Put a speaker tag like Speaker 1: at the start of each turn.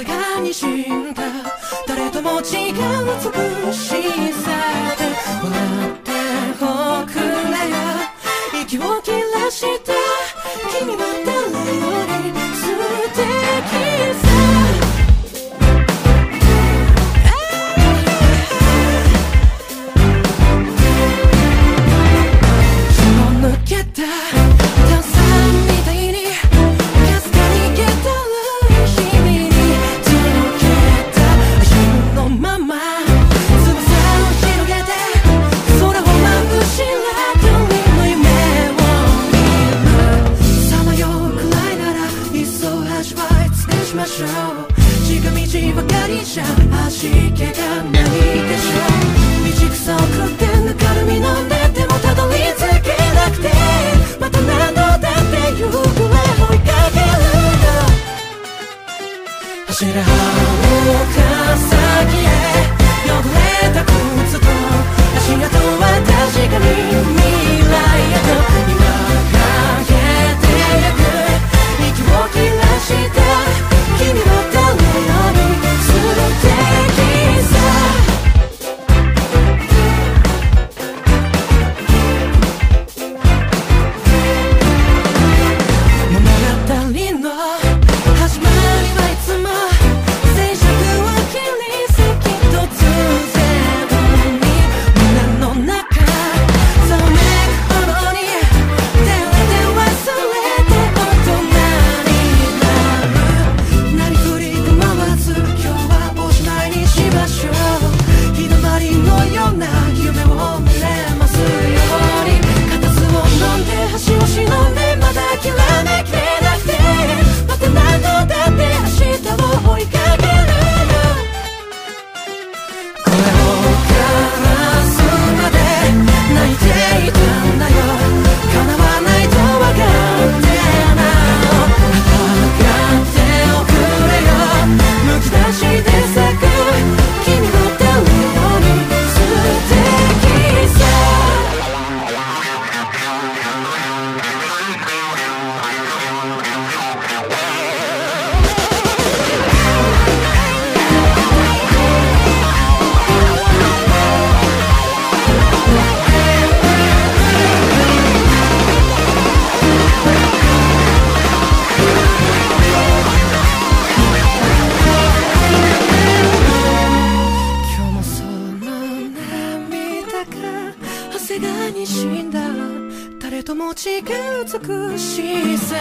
Speaker 1: さがに死んだ。誰とも違う美しさしい気がないでしょ道草を食ってぬかるみ飲んでてもたどり着けなくてまた何度だって行方追いかけるの走れ遥か先へ汚れた靴と足跡は確かに風がにじんだ。誰とも違う美しさ